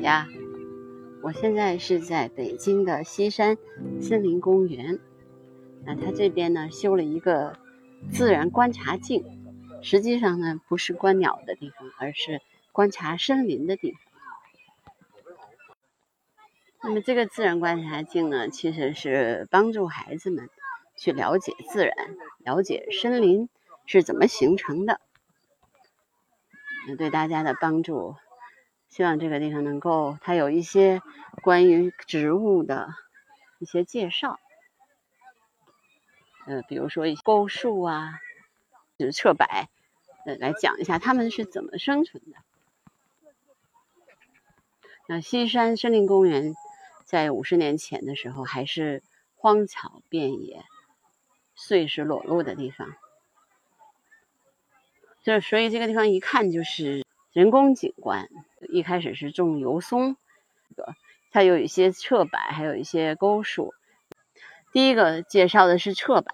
呀，我现在是在北京的西山森林公园。那它这边呢修了一个自然观察镜，实际上呢不是观鸟的地方，而是观察森林的地方。那么这个自然观察镜呢，其实是帮助孩子们去了解自然，了解森林是怎么形成的，那对大家的帮助。希望这个地方能够，它有一些关于植物的一些介绍，呃，比如说一些构树啊，就是侧柏，呃，来讲一下它们是怎么生存的。那西山森林公园在五十年前的时候还是荒草遍野、碎石裸露的地方，这所以这个地方一看就是人工景观。一开始是种油松，它有一些侧柏，还有一些沟树。第一个介绍的是侧柏，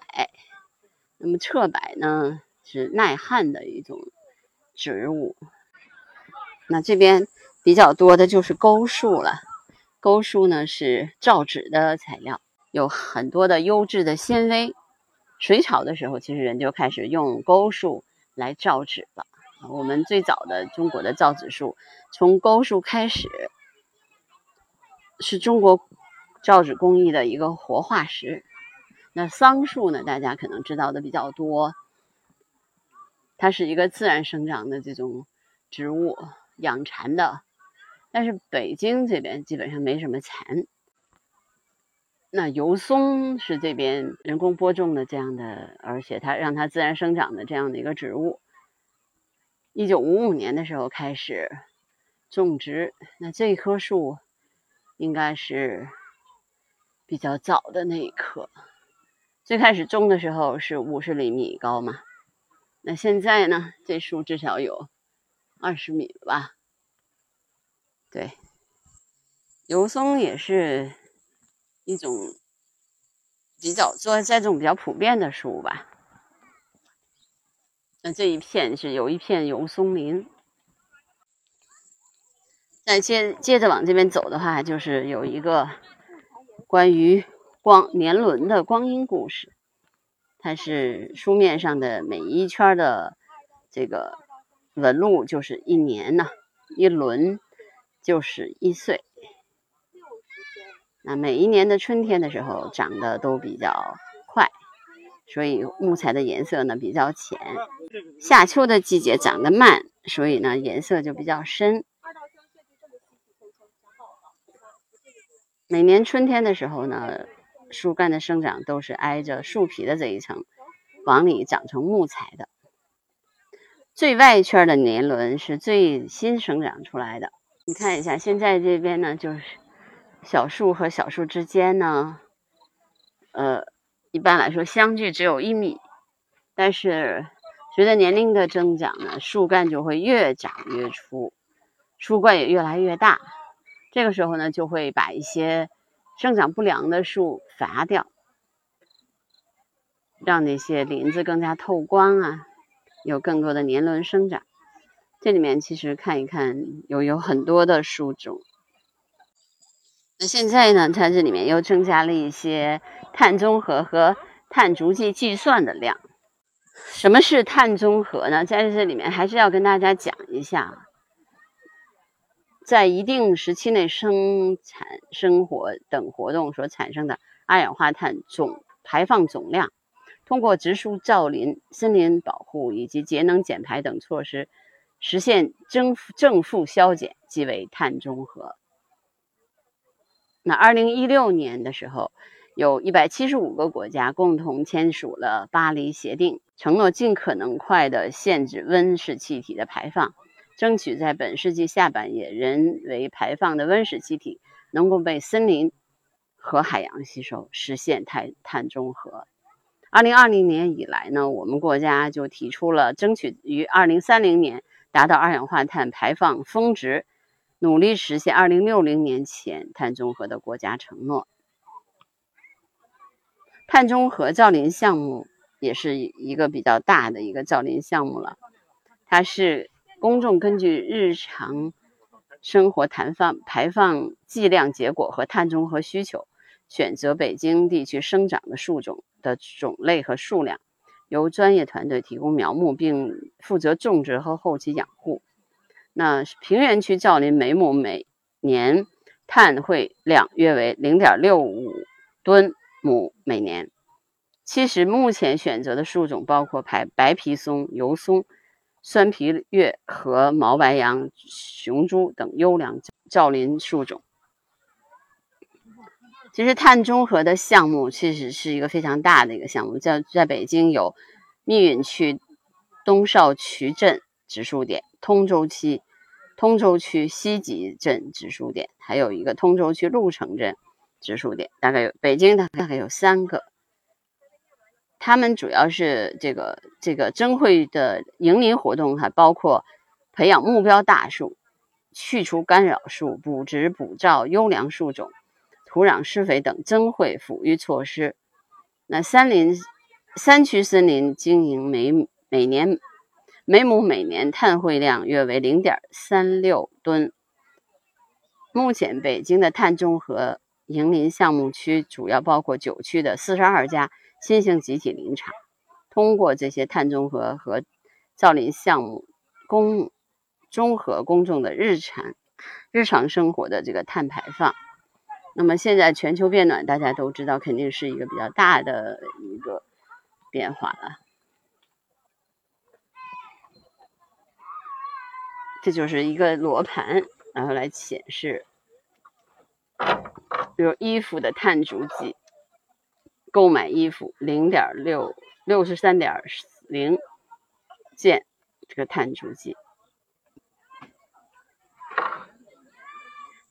那么侧柏呢是耐旱的一种植物。那这边比较多的就是沟树了，沟树呢是造纸的材料，有很多的优质的纤维。隋朝的时候，其实人就开始用沟树来造纸了。我们最早的中国的造纸术，从沟树开始，是中国造纸工艺的一个活化石。那桑树呢，大家可能知道的比较多，它是一个自然生长的这种植物，养蚕的。但是北京这边基本上没什么蚕。那油松是这边人工播种的这样的，而且它让它自然生长的这样的一个植物。一九五五年的时候开始种植，那这一棵树应该是比较早的那一棵。最开始种的时候是五十厘米高嘛，那现在呢，这树至少有二十米吧？对，油松也是一种比较做这种比较普遍的树吧。那这一片是有一片油松林，再接接着往这边走的话，就是有一个关于光年轮的光阴故事。它是书面上的每一圈的这个纹路就是一年呢，一轮就是一岁。那每一年的春天的时候长得都比较快。所以木材的颜色呢比较浅，夏秋的季节长得慢，所以呢颜色就比较深。每年春天的时候呢，树干的生长都是挨着树皮的这一层往里长成木材的。最外圈的年轮是最新生长出来的。你看一下，现在这边呢就是小树和小树之间呢，呃。一般来说，相距只有一米，但是随着年龄的增长呢，树干就会越长越粗，树冠也越来越大。这个时候呢，就会把一些生长不良的树伐掉，让那些林子更加透光啊，有更多的年轮生长。这里面其实看一看，有有很多的树种。那现在呢，它这里面又增加了一些碳中和和碳足迹计算的量。什么是碳中和呢？在这里面还是要跟大家讲一下，在一定时期内生产生活等活动所产生的二氧化碳总排放总量，通过植树造林、森林保护以及节能减排等措施，实现正正负消减，即为碳中和。那二零一六年的时候，有一百七十五个国家共同签署了巴黎协定，承诺尽可能快的限制温室气体的排放，争取在本世纪下半叶，人为排放的温室气体能够被森林和海洋吸收，实现碳碳中和。二零二零年以来呢，我们国家就提出了争取于二零三零年达到二氧化碳排放峰值。努力实现二零六零年前碳中和的国家承诺。碳中和造林项目也是一个比较大的一个造林项目了，它是公众根据日常生活碳放排放计量结果和碳中和需求，选择北京地区生长的树种的种类和数量，由专业团队提供苗木，并负责种植和后期养护。那平原区造林每亩每年碳汇量约为零点六五吨亩每年。其实目前选择的树种包括白白皮松、油松、酸皮月和毛白杨、雄株等优良造林树种。其实碳中和的项目其实是一个非常大的一个项目，在在北京有密云区东少渠镇植树点、通州区通州区西集镇植树点，还有一个通州区鹿城镇植树点，大概有北京大概有三个。他们主要是这个这个增会的营林活动，还包括培养目标大树、去除干扰树、补植补照优良树种、土壤施肥等增会抚育措施。那山林山区森林经营每每年每亩每年碳汇量约为零点三六吨。目前北京的碳中和营林项目区主要包括九区的四十二家。新型集体林场通过这些碳中和和造林项目，公综合公众的日常日常生活的这个碳排放。那么现在全球变暖，大家都知道，肯定是一个比较大的一个变化了。这就是一个罗盘，然后来显示，比如衣服的碳足迹。购买衣服零点六六十三点零件，这个碳足迹。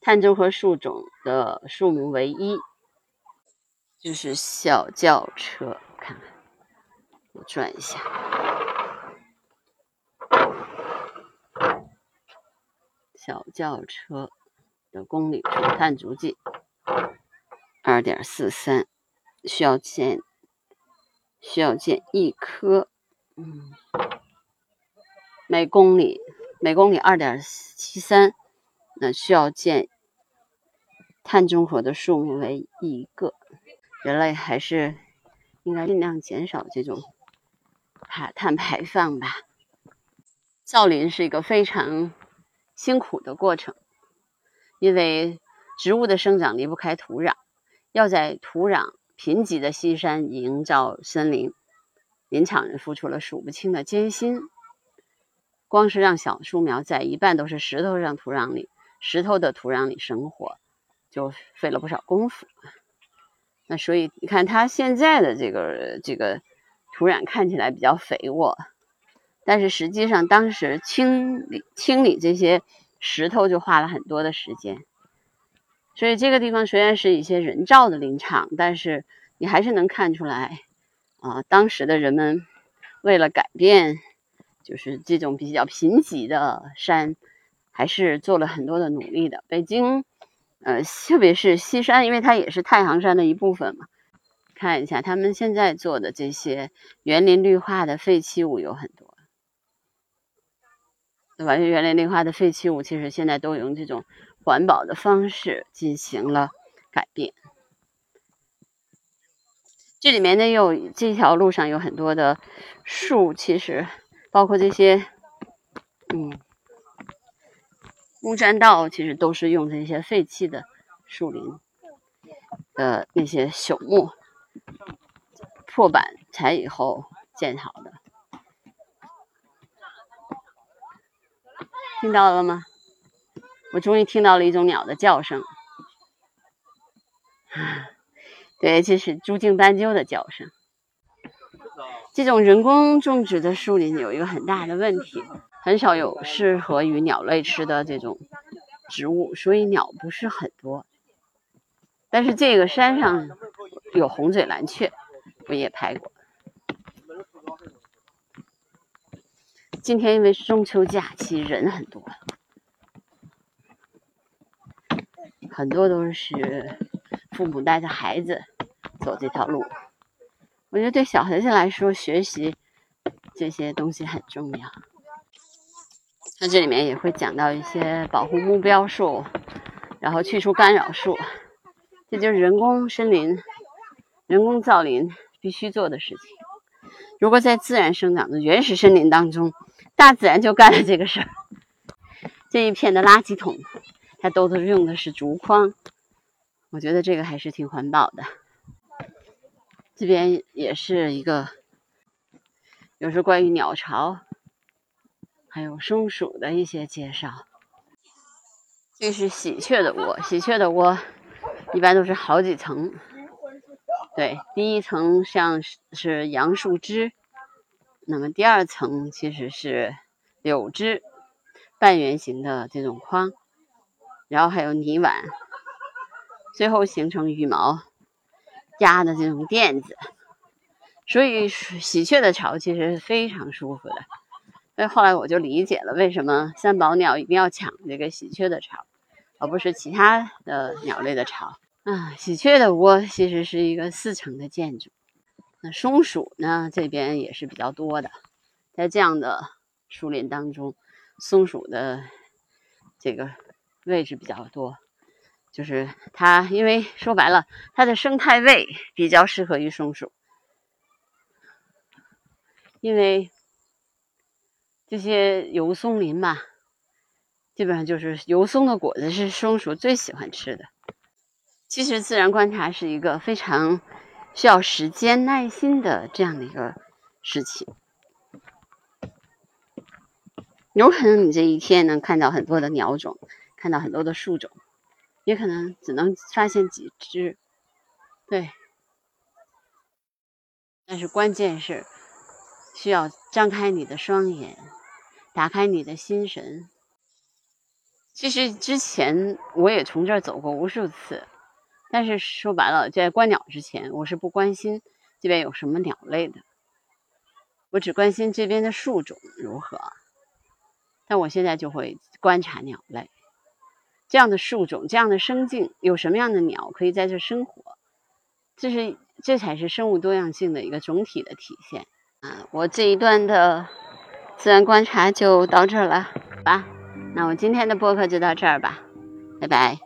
碳中和树种的数目为一，就是小轿车，看看，我转一下，小轿车的公里数碳足迹二点四三。需要建，需要建一颗，嗯，每公里每公里二点七三，那需要建碳中和的树木为一个。人类还是应该尽量减少这种排碳排放吧。造林是一个非常辛苦的过程，因为植物的生长离不开土壤，要在土壤。贫瘠的西山营造森林，林场人付出了数不清的艰辛。光是让小树苗在一半都是石头上土壤里、石头的土壤里生活，就费了不少功夫。那所以你看，它现在的这个这个土壤看起来比较肥沃，但是实际上当时清理清理这些石头就花了很多的时间。所以这个地方虽然是一些人造的林场，但是你还是能看出来，啊，当时的人们为了改变，就是这种比较贫瘠的山，还是做了很多的努力的。北京，呃，特别是西山，因为它也是太行山的一部分嘛。看一下他们现在做的这些园林绿化的废弃物有很多，对吧？园林绿化的废弃物其实现在都用这种。环保的方式进行了改变。这里面呢，有这条路上有很多的树，其实包括这些，嗯，木栈道，其实都是用这些废弃的树林的那些朽木破板材以后建好的。听到了吗？我终于听到了一种鸟的叫声，对，这是朱颈斑鸠的叫声。这种人工种植的树林有一个很大的问题，很少有适合于鸟类吃的这种植物，所以鸟不是很多。但是这个山上有红嘴蓝雀，我也拍过。今天因为中秋假期，人很多。很多都是父母带着孩子走这条路，我觉得对小孩子来说，学习这些东西很重要。那这里面也会讲到一些保护目标树，然后去除干扰树，这就是人工森林、人工造林必须做的事情。如果在自然生长的原始森林当中，大自然就干了这个事儿。这一片的垃圾桶，它都是用的是竹筐，我觉得这个还是挺环保的。这边也是一个，有时候关于鸟巢。还有松鼠的一些介绍。这是喜鹊的窝，喜鹊的窝一般都是好几层。对，第一层像是杨树枝，那么第二层其实是柳枝，半圆形的这种框，然后还有泥碗，最后形成羽毛压的这种垫子。所以喜鹊的巢其实是非常舒服的。所以后来我就理解了，为什么三宝鸟一定要抢这个喜鹊的巢，而不是其他的鸟类的巢啊？喜鹊的窝其实是一个四层的建筑。那松鼠呢？这边也是比较多的，在这样的树林当中，松鼠的这个位置比较多，就是它，因为说白了，它的生态位比较适合于松鼠，因为。这些油松林嘛，基本上就是油松的果子是松鼠最喜欢吃的。其实自然观察是一个非常需要时间、耐心的这样的一个事情。有可能你这一天能看到很多的鸟种，看到很多的树种，也可能只能发现几只。对，但是关键是需要张开你的双眼。打开你的心神。其实之前我也从这儿走过无数次，但是说白了，在观鸟之前，我是不关心这边有什么鸟类的，我只关心这边的树种如何。但我现在就会观察鸟类，这样的树种，这样的生境，有什么样的鸟可以在这生活，这是这才是生物多样性的一个总体的体现。啊，我这一段的。自然观察就到这儿了吧，那我今天的播客就到这儿吧，拜拜。